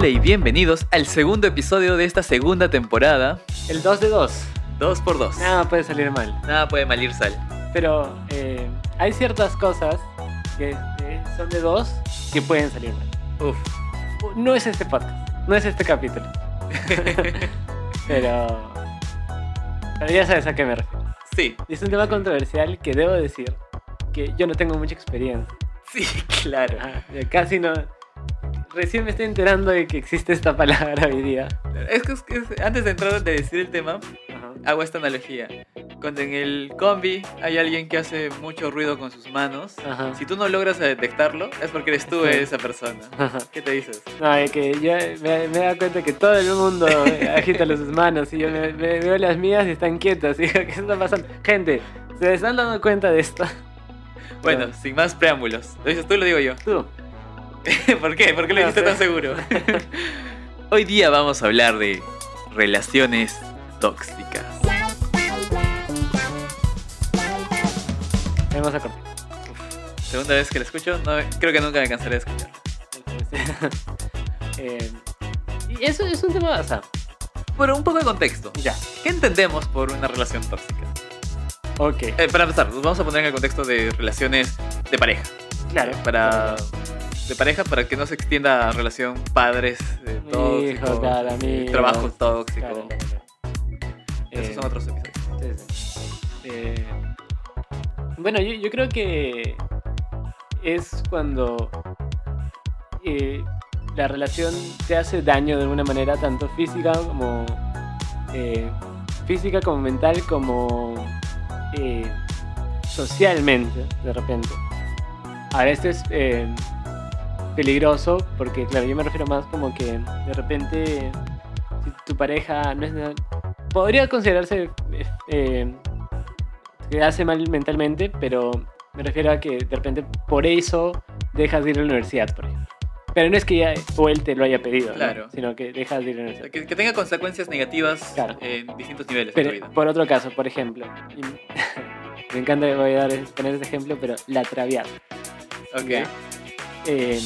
Hola y bienvenidos al segundo episodio de esta segunda temporada. El 2 de 2. 2 por 2 Nada puede salir mal. Nada puede mal ir sal. Pero eh, hay ciertas cosas que eh, son de 2 que pueden salir mal. Uf. No es este podcast, no es este capítulo. pero, pero ya sabes a qué me refiero. Sí, Es un tema controversial que debo decir que yo no tengo mucha experiencia. sí, claro. Yo casi no. Recién me estoy enterando de que existe esta palabra hoy día. Es que, es que es- antes de entrar de decir el tema, Ajá. hago esta analogía. Cuando en el combi hay alguien que hace mucho ruido con sus manos, Ajá. si tú no logras detectarlo, es porque eres tú Sí. esa persona. Ajá. ¿Qué te dices? No, es que yo me, me dado cuenta que todo el mundo agita sus manos y yo me, me veo las mías y están quietas. Y digo, ¿qué está pasando? Gente, ¿se están dando cuenta de esto? Bueno, Pero- sin más preámbulos. ¿Lo dices tú o lo digo yo? Tú. ¿Por qué? ¿Por qué lo No dijiste sé. tan seguro? Hoy día vamos a hablar de relaciones tóxicas. Vamos a cortar. Segunda vez que la escucho, no, creo que nunca me cansaré de escuchar. Eh, y eso es un tema, o sea, Bueno, un poco de contexto. ya. ¿Qué entendemos por una relación tóxica? Ok, Eh, para empezar, nos vamos a poner en el contexto de relaciones de pareja. claro. Para, de pareja para que no se extienda a relación padres eh, tóxicos, eh, amigos. trabajo tóxico. Esos Eh, son otros episodios. Sí, sí. Eh, bueno, yo, yo creo que es cuando eh, la relación te hace daño de alguna manera, tanto física como eh, física como mental como eh, socialmente, de repente. Ahora esto es eh, peligroso porque, claro, yo me refiero más como que de repente si tu pareja no es nada- podría considerarse eh, que hace mal mentalmente, pero me refiero a que de repente por eso dejas de ir a la universidad, por ejemplo. Pero no es que ya o él te lo haya pedido, ¿no? Claro. sino que dejas de ir a la universidad. Que, que tenga consecuencias negativas Claro. en distintos niveles de tu vida. por otro caso, por ejemplo, y me encanta voy a dar, poner este ejemplo, pero la traviata. Ok. Eh,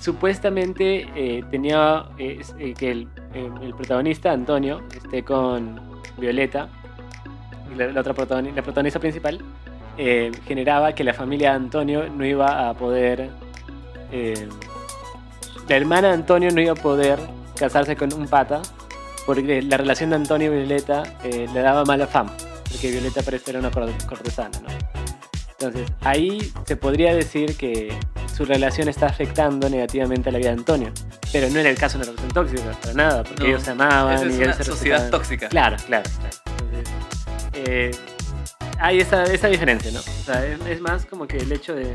supuestamente eh, tenía eh, eh, que el, eh, el protagonista, Antonio, esté con Violeta, la, otra protagonista principal, generaba que la familia de Antonio no iba a poder... la hermana de Antonio no iba a poder casarse con un pata porque la relación de Antonio y Violeta le daba mala fama, porque Violeta parece era una cor- cortesana. Entonces, ahí se podría decir que su relación está afectando negativamente a la vida de Antonio. Pero no era el caso de una relación tóxica, para nada, porque No, ellos se amaban Esa y es ellos una se sociedad respetaban. tóxica. Claro, claro. claro. Entonces, eh, hay esa, esa diferencia, ¿no? O sea, es, es más como que el hecho de...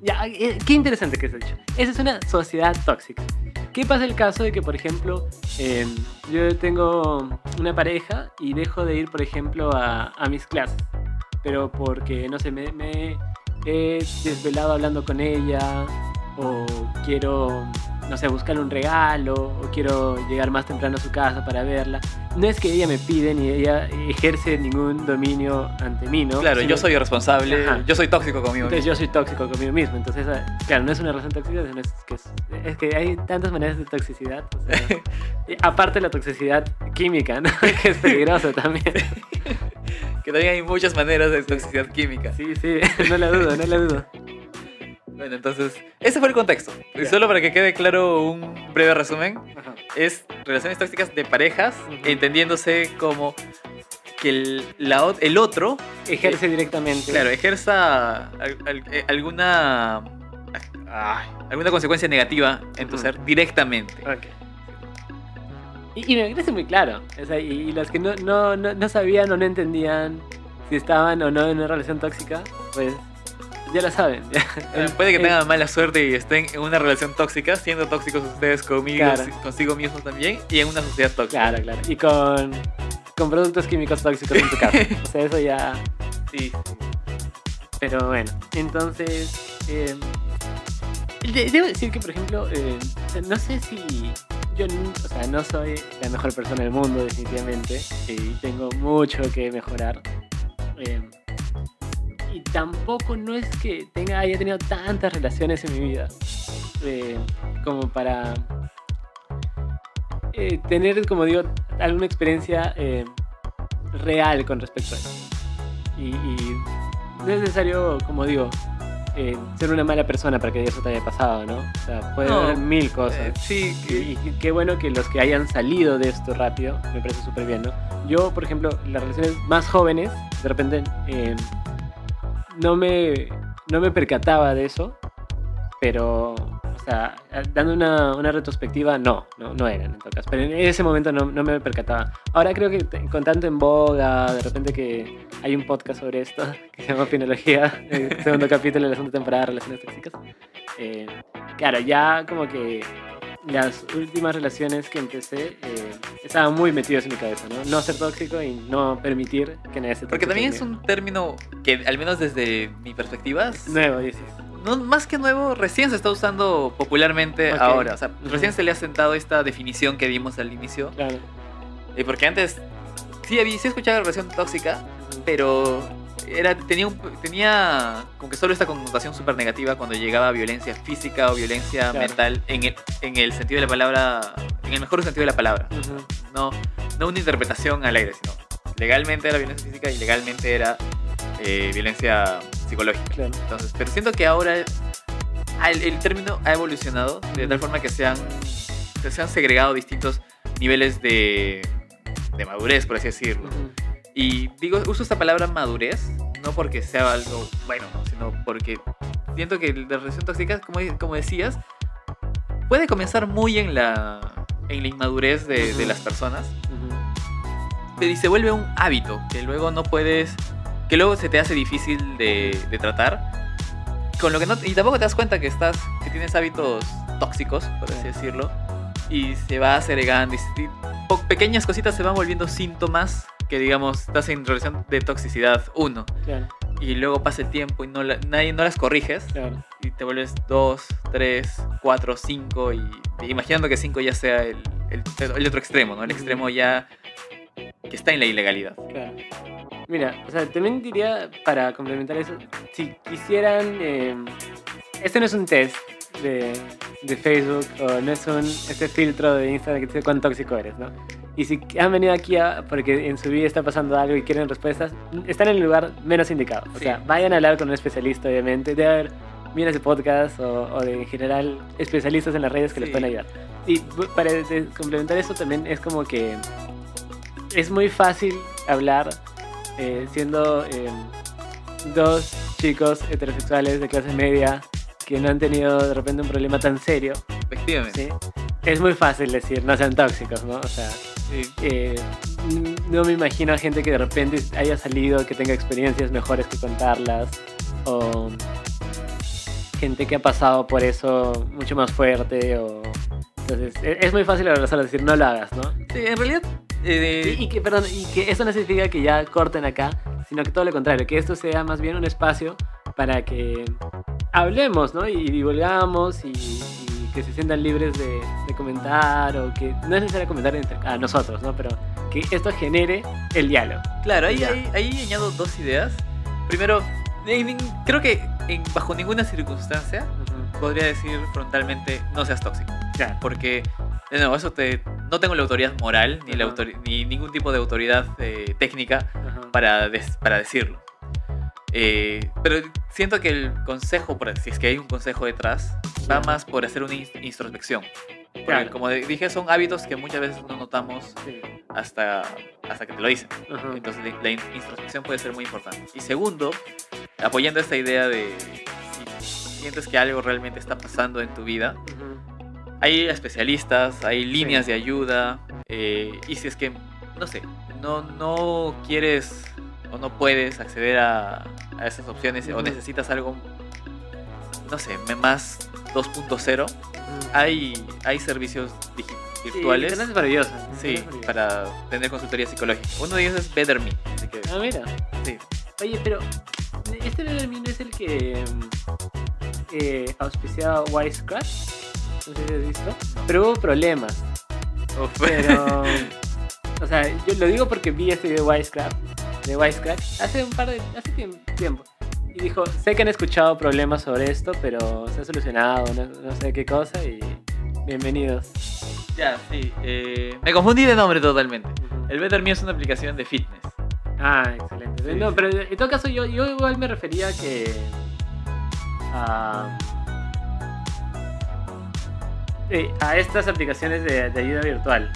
Ya, eh, qué interesante que es hecho. Esa es una sociedad tóxica. ¿Qué pasa el caso de que, por ejemplo, eh, yo tengo una pareja y dejo de ir, por ejemplo, a, a mis clases? Pero porque, no sé, me, me he desvelado hablando con ella o quiero, no sé, buscarle un regalo o quiero llegar más temprano a su casa para verla. No es que ella me pide ni ella ejerce ningún dominio ante mí, ¿no? Claro, Sino- yo soy irresponsable, Ajá. yo soy tóxico conmigo entonces mismo. yo soy tóxico conmigo mismo. Entonces, ah, claro, no es una relación tóxica, sino es que, es, es que hay tantas maneras de toxicidad. o sea, aparte la toxicidad química, ¿no? que es peligroso también. Que también hay muchas maneras de toxicidad química. Sí, sí, no la dudo, no la dudo. Bueno, entonces, ese fue el contexto. Y solo para que quede claro un breve resumen, Ajá. es relaciones tóxicas de parejas, entendiéndose como que el, la el otro, Ejerce directamente. claro, ejerza al- al- eh, alguna, alguna consecuencia negativa en tu ser directamente. Ok. Y, y me parece muy claro. O sea, y, y los que no, no, no, no sabían o no entendían si estaban o no en una relación tóxica, pues ya lo saben. ya. Eh, Puede que tengan mala suerte y estén en una relación tóxica, siendo tóxicos ustedes conmigo, Claro. consigo mismos también, y en una sociedad tóxica. Claro, claro. Y con, con productos químicos tóxicos en tu casa. O sea, eso ya. Sí. Pero bueno, entonces. eh, de- debo decir que, por ejemplo, eh, no sé si. Yo o sea, no soy la mejor persona del mundo, definitivamente. Y tengo mucho que mejorar. Eh, y tampoco no es que tenga, haya tenido tantas relaciones en mi vida. eh, como para eh, tener, como digo, alguna experiencia eh, real con respecto a eso. Y, y no es necesario, como digo, eh, ser una mala persona para que eso te haya pasado, ¿no? O sea, puede No, haber mil cosas. Eh, sí, y qué bueno que los que hayan salido de esto rápido, me parece súper bien, ¿no? Yo, por ejemplo, las relaciones más jóvenes, de repente, eh, no, me, no me percataba de eso, pero, o sea, dando una, una retrospectiva, no, no, no eran en todo caso. Pero en ese momento no, no me percataba. Ahora creo que con tanto en boga, de repente que hay un podcast sobre esto, que se llama Finología, el segundo capítulo de la segunda temporada de Relaciones Tóxicas. Eh, claro, ya como que las últimas relaciones que empecé eh, estaban muy metidos en mi cabeza, ¿no? No ser tóxico y no permitir que nadie se Porque también es un término que, al menos desde mi perspectiva, es- Nuevo, dices. No, más que nuevo, recién se está usando popularmente ahora. O sea, Ujú. recién se le ha sentado esta definición que dimos al inicio. Claro. Eh, porque antes sí, había, sí escuchaba relación tóxica, pero era, tenía, un- tenía como que solo esta connotación súper negativa cuando llegaba a violencia física o violencia Claro. mental en el, en el sentido de la palabra, en el mejor sentido de la palabra. No, no una interpretación al aire, sino legalmente era violencia física y legalmente era eh, violencia psicológica. Claro. Entonces, pero siento que ahora el, el término ha evolucionado de tal forma que se han, que se han segregado distintos niveles de, de madurez, por así decirlo. Y digo, uso esta palabra madurez, no porque sea algo bueno, ¿no? sino porque siento que la relación tóxica, como, como decías, puede comenzar muy en la, en la inmadurez de, de las personas Ujú. y se vuelve un hábito que luego no puedes, que luego se te hace difícil de, de tratar. Con lo que no, y tampoco te das cuenta que estás, que tienes hábitos tóxicos, por así Sí. decirlo, y se va segregando y, y pequeñas cositas se van volviendo síntomas que digamos estás en relación de toxicidad uno Claro, y luego pasa el tiempo y no, la- nadie, no las corriges claro. y te vuelves 2, 3, 4, 5 y, imaginando que 5 ya sea el, el, el otro extremo, ¿no? El extremo ya que está en la ilegalidad. Claro. Mira, o sea, también diría, para complementar eso, si quisieran... eh, este no es un test de, de Facebook o no es un este filtro de Instagram que te dice cuán tóxico eres, ¿no? Y si han venido aquí a- porque en su vida está pasando algo y quieren respuestas, están en el lugar menos indicado. O Sí. sea, vayan a hablar con un especialista, obviamente. Debe haber miles de podcasts o, o de en general especialistas en las redes que les Sí. pueden ayudar. Y para de- complementar eso también es como que es muy fácil hablar eh, siendo eh, dos chicos heterosexuales de clase media que no han tenido de repente un problema tan serio, Efectivamente. ¿sí? Es muy fácil decir, no sean tóxicos, ¿no? O sea, Sí. eh, no me imagino a gente que de repente haya salido, que tenga experiencias mejores que contarlas, o gente que ha pasado por eso mucho más fuerte, o... Entonces, e- es muy fácil abrazar decir, no lo hagas, ¿no? Sí, en realidad. Eh, Y, y que, perdón, y que eso no significa que ya corten acá, sino que todo lo contrario, que esto sea más bien un espacio para que hablemos, ¿no? Y divulgamos y, y que se sientan libres de, de comentar o que no es necesario comentar entre, a nosotros, ¿no? Pero que esto genere el diálogo. claro, ahí, ahí, ahí añado dos ideas. Primero, creo que en- bajo ninguna circunstancia podría decir frontalmente no seas tóxico. Claro. Porque, nuevo, eso te, no tengo la autoridad moral ni, la ningún tipo de autoridad eh, técnica Ajá. para, para decirlo. Eh, pero siento que el consejo, si es que hay un consejo detrás, va más por hacer una introspección. Porque, Claro. como dije, son hábitos que muchas veces no notamos Sí. hasta, hasta que te lo dicen. Ajá. Entonces la, la in- introspección puede ser muy importante. Y segundo, apoyando esta idea de si sientes que algo realmente está pasando en tu vida. Hay especialistas, hay líneas de ayuda, eh, y si es que, no sé, no, no quieres o no puedes acceder a, a esas opciones o necesitas algo, no sé, más 2.0, Ujú. hay, hay servicios Sí, virtuales. internet es maravilloso. Sí, maravilloso. para tener consultoría psicológica. Uno de ellos es Better Me. Así que, Ah, mira. sí. Oye, pero este Better Me no es el que mm, eh, auspiciaba Wisecraft. No sé si has visto. Pero hubo problemas. Uf. Pero. o sea, yo lo digo porque vi este video de Wisecraft. De Wisecraft hace un par de. Hace tiemp- tiempo. Y dijo: Sé que han escuchado problemas sobre esto, pero se ha solucionado, no, no sé qué cosa. Y bienvenidos. Ya, sí. eh, me confundí de nombre totalmente. El Better Me es una aplicación de fitness. Ah, excelente. Sí, no, sí. pero en todo caso yo, yo igual me refería que... A, eh, a estas aplicaciones de, de ayuda virtual,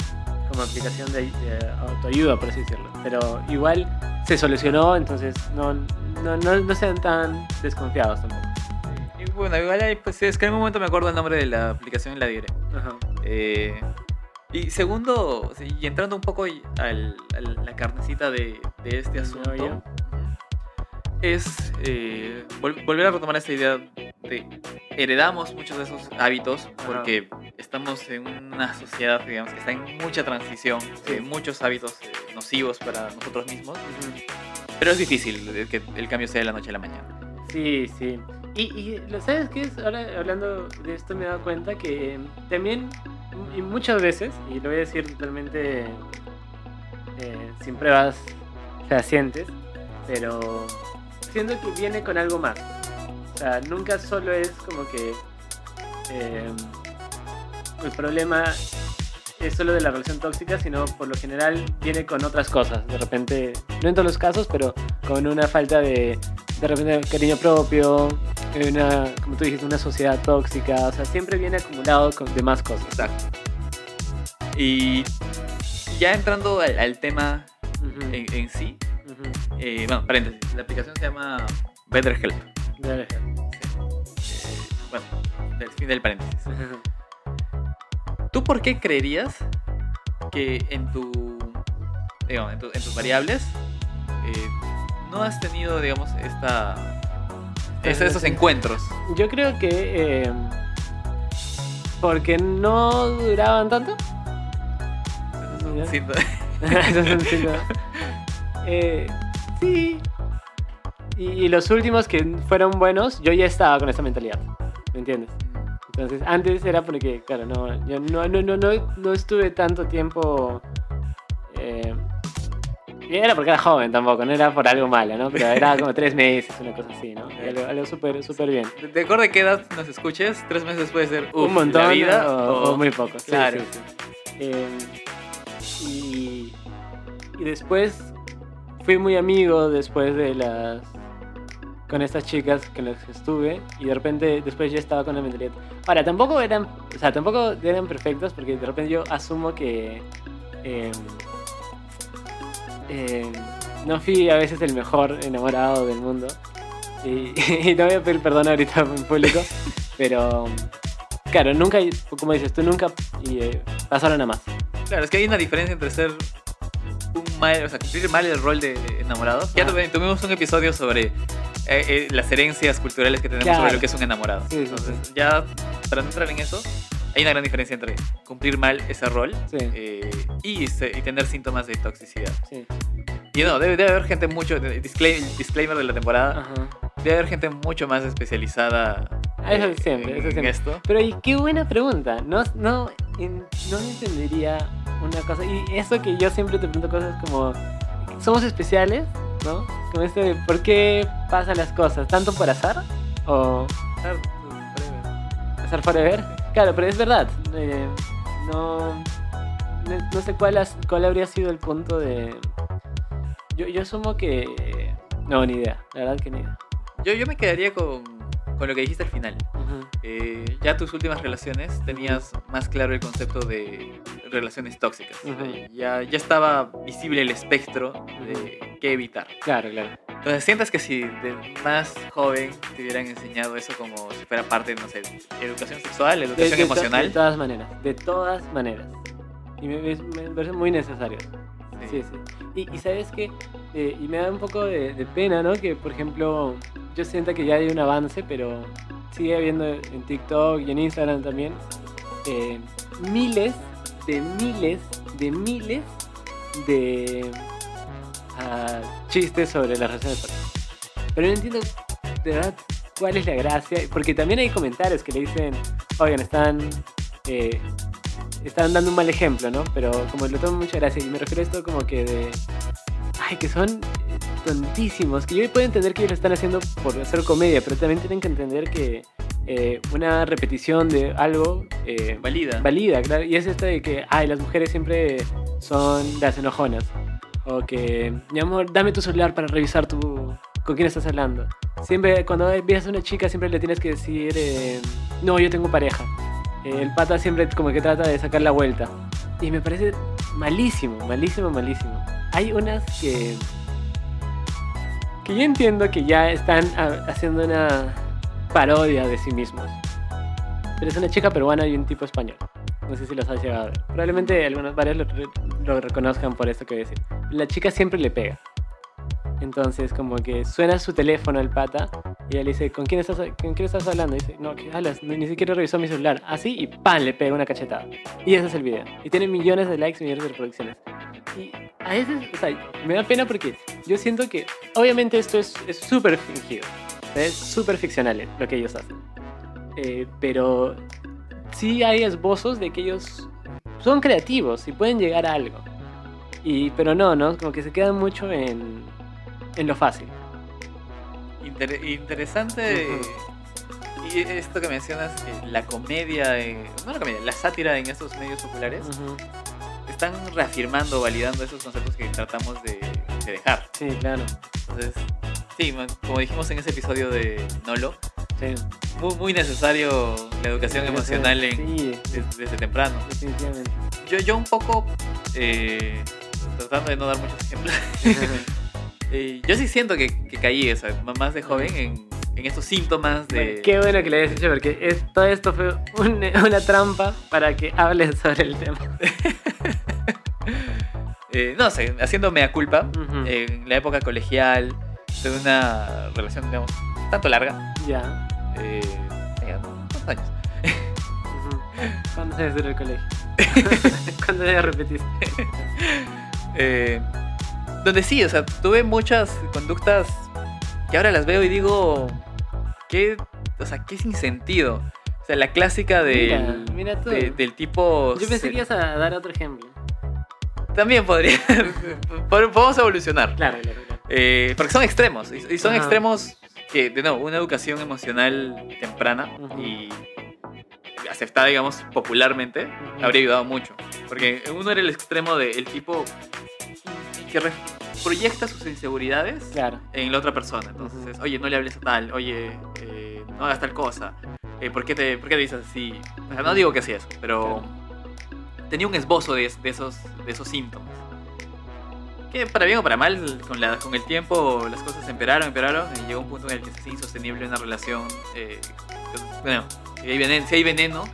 como aplicación de, de autoayuda, por así decirlo. Pero igual se solucionó, entonces no, no, no, no sean tan desconfiados tampoco. Y bueno, igual ahí, pues es que en un momento me acuerdo el nombre de la aplicación y la diré. Ajá. Eh, y segundo, y entrando un poco al- a la carnecita de, de este asunto, es eh, vol- volver a retomar esta idea de heredamos muchos de esos hábitos porque estamos en una sociedad digamos, que está en mucha transición, Sí. eh, muchos hábitos eh, nocivos para nosotros mismos, pero es difícil de que el cambio sea de la noche a la mañana. Sí, sí. Y, y lo sabes qué es, ahora hablando de esto me he dado cuenta que eh, también, y muchas veces, y lo voy a decir totalmente eh, sin pruebas fehacientes, pero siento que viene con algo más. O sea, nunca solo es como que eh, el problema es solo de la relación tóxica, sino por lo general viene con otras cosas. De repente, no en todos los casos, pero con una falta de, de repente, cariño propio, una, como tú dijiste, una sociedad tóxica. O sea, siempre viene acumulado con demás cosas. Exacto. Y ya entrando al, al tema en, en sí, eh, bueno, paréntesis, la aplicación se llama BetterHelp. Dale. Eh, bueno, del fin del paréntesis. ¿Tú por qué creerías que en tu, digamos, en, tu- en tus variables eh, no has tenido, digamos, esta, es- estos encuentros? Yo creo que eh, porque no duraban tanto. Eso es un signo. Eh, sí. Y, y los últimos que fueron buenos, yo ya estaba con esa mentalidad. ¿Me entiendes? Entonces, antes era porque, claro, no, yo no, no, no, no, no estuve tanto tiempo. eh, era porque era joven tampoco, no era por algo malo, ¿no? Pero era como tres meses, una cosa así, ¿no? Algo, algo súper, súper bien. De- acuerdo a qué edad nos escuches, tres meses puede ser uf, un montón la vida o, o muy poco. sí, Claro. sí, sí. Eh, y, y después fui muy amigo después de las con estas chicas con las que estuve y de repente después ya estaba con la mentalidad. Ahora, tampoco eran, o sea, tampoco eran perfectos porque de repente yo asumo que eh, eh, no fui a veces el mejor enamorado del mundo. Y, y no voy a pedir perdón ahorita en público, pero claro, nunca, como dices tú, nunca y, eh, pasaron a más. Claro, es que hay una diferencia entre ser un mal, o sea, cumplir mal el rol de enamorado. Ya Ajá. tuve- tuvimos un episodio sobre eh, eh, las herencias culturales que tenemos Claro. sobre lo que es un enamorado. Sí, sí, Entonces, ya para no entrar en eso, hay una gran diferencia entre cumplir mal ese rol Sí, eh, y, y tener síntomas de toxicidad. sí. Y no, debe, debe haber gente mucho, disclaim- disclaimer de la temporada, Ajá. debe haber gente mucho más especializada Ah, Eso eh, siempre, en, eso en siempre. esto. Pero y qué buena pregunta. No, no, en- no entendería una cosa. Y eso que yo siempre te pregunto cosas como, ¿somos especiales? ¿No? Como esto de, ¿por qué pasan las cosas? ¿Tanto por azar? ¿O azar forever? Claro, pero es verdad. eh, no, no, sé cuál, has- cuál habría sido el punto de... Yo, yo asumo que... No, ni idea. La verdad que ni idea. Yo, yo me quedaría con, con lo que dijiste al final. Eh, ya tus últimas relaciones tenías más claro el concepto de relaciones tóxicas. Ujú. Eh, ya, ya estaba visible el espectro de qué evitar. Claro, claro. Entonces, sientas que si de más joven te hubieran enseñado eso como si fuera parte, no sé, educación sexual, De, educación de to- emocional. de todas maneras, de todas maneras. Y me, me- parece muy necesario. Sí, sí. Y, y sabes que, y me da un poco de, de pena, ¿no? Que, por ejemplo, yo siento que ya hay un avance, pero sigue habiendo en TikTok y en Instagram también eh, miles de miles de miles de ah, chistes sobre las relaciones tóxicas. Pero no entiendo de verdad cuál es la gracia, porque también hay comentarios que le dicen, oigan, están, eh, están dando un mal ejemplo, ¿no? Pero como lo tomo mucha gracia, y me refiero a esto como que de, ay, que son tontísimos, que yo puedo entender que ellos lo están haciendo por hacer comedia, pero también tienen que entender que eh, una repetición de algo eh, Valida. valida, claro. Y es esto de que, ay, las mujeres siempre son las enojonas. O que, mi amor, dame tu celular para revisar tu, con quién estás hablando. Siempre, cuando ves a una chica, siempre le tienes que decir, eh, no, yo tengo pareja. El pata siempre como que trata de sacar la vuelta. Y me parece malísimo, malísimo, malísimo. Hay unas que... Que yo entiendo que ya están ah, haciendo una parodia de sí mismos. Pero es una chica peruana y un tipo español. No sé si los has llegado a ver. Probablemente algunos varios lo, lo reconozcan por esto que voy a decir. La chica siempre le pega. Entonces, como que suena su teléfono al pata y ella le dice, ¿con quién estás, ¿con quién estás hablando? Y dice, no, ¿qué hablas? Ni ni siquiera revisó mi celular. Así y ¡pam! le pega una cachetada. Y ese es el video. Y tiene millones de likes, millones de reproducciones. Y a veces, o sea, me da pena porque yo siento que, obviamente, esto es es súper fingido. Es súper ficcional eh, lo que ellos hacen. Eh, pero sí hay esbozos de que ellos son creativos y pueden llegar a algo. Y, pero no, ¿no? Como que se quedan mucho en, en lo fácil. Inter- interesante. Y esto que mencionas, que la comedia, eh, no la comedia, la sátira en estos medios populares están reafirmando, validando esos conceptos que tratamos de, de dejar. Sí, claro. Entonces, sí, como dijimos en ese episodio de Nolo, Sí. muy, muy necesario la educación emocional en, Sí, desde, desde temprano. definitivamente. Yo, yo un poco, eh, tratando de no dar muchos ejemplos, eh, yo sí siento que, que caí, o sea, más de joven, en, en estos síntomas de... Bueno, qué bueno que le hayas dicho porque es- todo esto fue un- una trampa para que hables sobre el tema. eh, no sé, haciendo mea culpa, en la época colegial, tuve una relación, digamos, tanto larga, Ya. eh, ¿cuántos años? Ujú. ¿Cuándo se desde el colegio? ¿Cuándo ya repetiste? Eh, donde sí, o sea, tuve muchas conductas que ahora las veo y digo, ¿qué, o sea, qué sin sentido? O sea, la clásica del, Mira, mira tú. de- del tipo... Yo pensé que ibas a dar otro ejemplo. También podría... Pod- Podemos evolucionar. Claro, claro, claro. Eh, porque son extremos. Y, y son Ajá. extremos que, de nuevo, una educación emocional temprana y aceptada, digamos, popularmente, Ujú. habría ayudado mucho. Porque uno era el extremo del tipo que proyecta sus inseguridades Claro. en la otra persona. Entonces, es, oye, no le hables a tal, oye, eh, no hagas tal cosa, eh, ¿por, qué te, ¿por qué te dices así? O sea, no digo que así eso, pero tenía un esbozo de, de esos, de esos síntomas. Que para bien o para mal, con, la, con el tiempo las cosas empeoraron, empeoraron, y llegó un punto en el que hace insostenible una relación. eh, bueno, si hay, veneno, si hay veneno,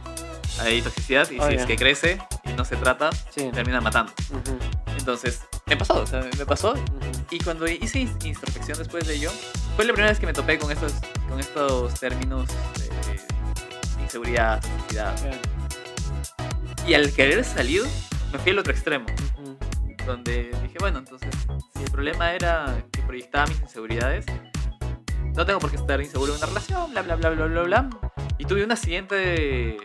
hay toxicidad, y si Obvio. es que crece y no se trata, Sí. termina matando. Ujú, Entonces, me pasó, o sea, me pasó, ujú. y cuando hice introspección después de ello, fue la primera vez que me topé con estos, con estos términos de inseguridad, toxicidad. Claro. Y al querer salir, me fui al otro extremo, donde dije, bueno, entonces, si el problema era que proyectaba mis inseguridades, no tengo por qué estar inseguro en una relación, bla, bla, bla, bla, bla, bla. Y tuve una siguiente eh,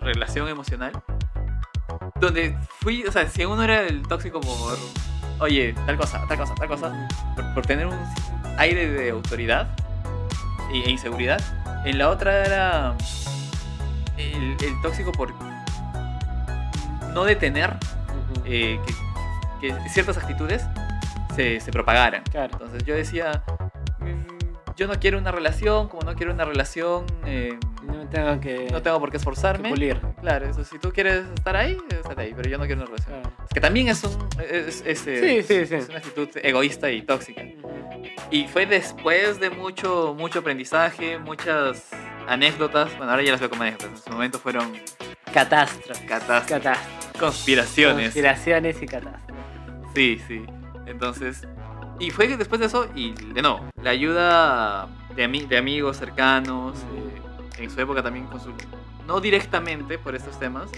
relación emocional, donde fui, o sea, si uno era el tóxico por, oye, tal cosa, tal cosa, tal cosa, por, por tener un aire de autoridad e, e inseguridad. En la otra era el, el tóxico por no detener Ujú. eh, que, que ciertas actitudes se, se propagaran. Claro. Entonces yo decía, "Mm, yo no quiero una relación, como no quiero una relación, eh, No tengo que, no tengo por qué esforzarme. pulir. Claro, eso, si tú quieres estar ahí, estate ahí, pero yo no quiero una relación. Claro. Es que también es, un, es, es, Sí, sí, sí. es una actitud egoísta y tóxica. Y fue después de mucho, mucho aprendizaje, muchas anécdotas. Bueno, ahora ya las veo como anécdotas. En su momento fueron Catástrofe. catas Catástrofe. Conspiraciones. Conspiraciones y catástrofes. Sí, sí. Entonces, y fue que después de eso, y de nuevo, la ayuda de, ami- de amigos cercanos, eh, en su época también consul- no directamente por estos temas,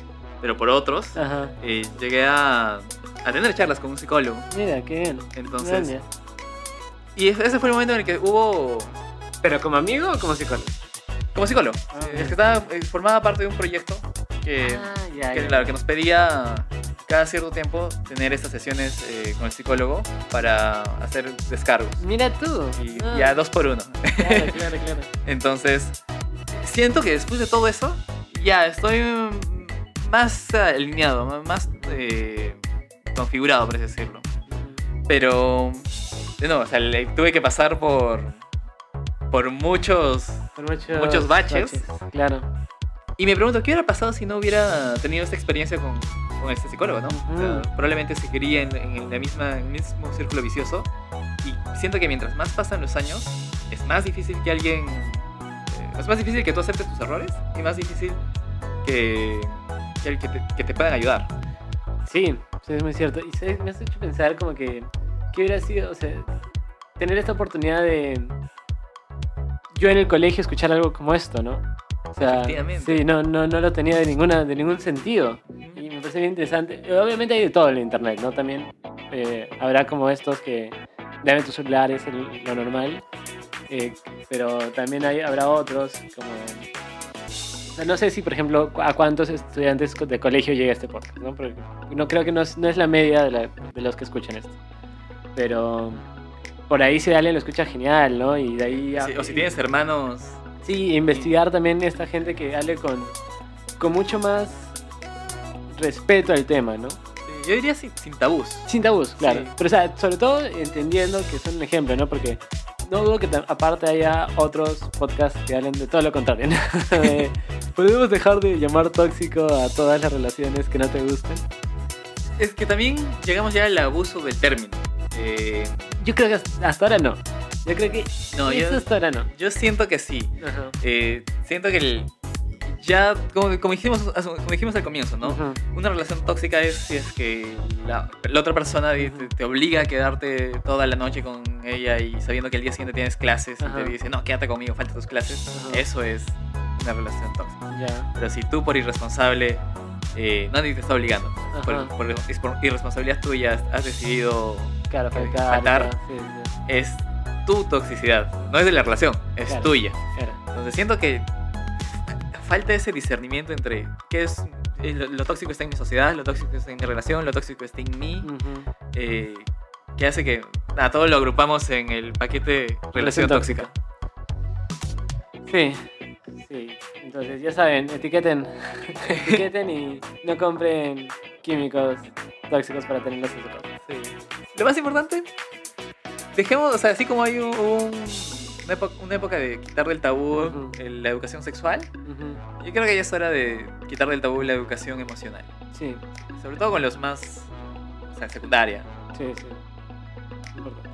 pero por otros, Ajá. eh, llegué a, a tener charlas con un psicólogo. Mira, qué bien. Entonces, Grande. y ese fue el momento en el que hubo ¿Pero como amigo o como psicólogo? Como psicólogo. Ah, Eh, es que estaba, eh, formaba parte de un proyecto que, Ah, ya, que, claro, que nos pedía cada cierto tiempo tener estas sesiones eh, con el psicólogo para hacer descargos. Mira tú. Y Ah, ya dos por uno. Claro, claro, claro. Entonces, siento que después de todo eso, ya estoy más alineado, más eh, configurado, por así decirlo. Pero, nuevo, o sea, le- tuve que pasar por, por muchos... Por muchos, Muchos baches. Claro. Y me pregunto, ¿qué hubiera pasado si no hubiera tenido esta experiencia con, con este psicólogo, no? O sea, Ujú. probablemente seguiría en, en la misma, en el mismo círculo vicioso. Y siento que mientras más pasan los años, es más difícil que alguien... eh, es más difícil que tú aceptes tus errores y más difícil que, que, te, que te puedan ayudar. Sí, sí, es muy cierto. Y ¿sabes? me has hecho pensar como que, ¿qué hubiera sido? O sea, tener esta oportunidad de yo en el colegio escuchar algo como esto, ¿no? Sea, sí, no, no, no lo tenía de ninguna, de ningún sentido. Y me parece bien interesante. Obviamente hay de todo en el internet, ¿no? También eh, habrá como estos que deben tus celulares, el- lo normal. Eh, pero también hay, habrá otros como... No sé si, por ejemplo, a cuántos estudiantes de colegio llega este podcast, ¿no? Porque no creo que no es, no es la media de, la- de los que escuchan esto. Pero por ahí si alguien lo escucha genial, ¿no? Y de ahí... Sí, o si tienes hermanos... Sí, investigar también esta gente que hable con, con mucho más respeto al tema, ¿no? yo diría sin, sin tabús. Sin tabús, claro. Sí. Pero, o sea, sobre todo entendiendo que son un ejemplo, ¿no? Porque no dudo que aparte haya otros podcasts que hablen de todo lo contrario, ¿no? De, Podemos dejar de llamar tóxico a todas las relaciones que no te gusten. Es que también llegamos ya al abuso del término. Eh, Yo creo que hasta ahora no. Yo creo que no, eso yo, hasta ahora no. yo siento que sí. Ajá. Eh, siento que el- ya, como, como dijimos, como dijimos al comienzo, ¿no? Una relación tóxica es si es que la, la otra persona te, te obliga a quedarte toda la noche con ella y sabiendo que el día siguiente tienes clases y te dice, no, quédate conmigo, falta tus clases. Eso es una relación tóxica. Pero si tú por irresponsable, eh, nadie te está obligando, por, por- por irresponsabilidad tuya has decidido, Claro, faltar. Sí, sí, es tu toxicidad, no es de la relación, es Claro. tuya. claro. Entonces siento que falta ese discernimiento entre qué es eh, lo, lo tóxico está en mi sociedad, lo tóxico está en mi relación, lo tóxico está en mí, eh, que hace que a todos lo agrupamos en el paquete relación tóxica. Sí, sí. Entonces, ya saben, etiqueten. etiqueten y no compren químicos tóxicos para tenerlos en su casa. Sí. Lo más importante, dejemos, o sea, así como hay un, un- una, época, una época de quitar del tabú la educación sexual, yo creo que ya es hora de quitar del tabú la educación emocional. Sí, Sobre todo con los más, o sea, secundaria. sí, sí. Importante.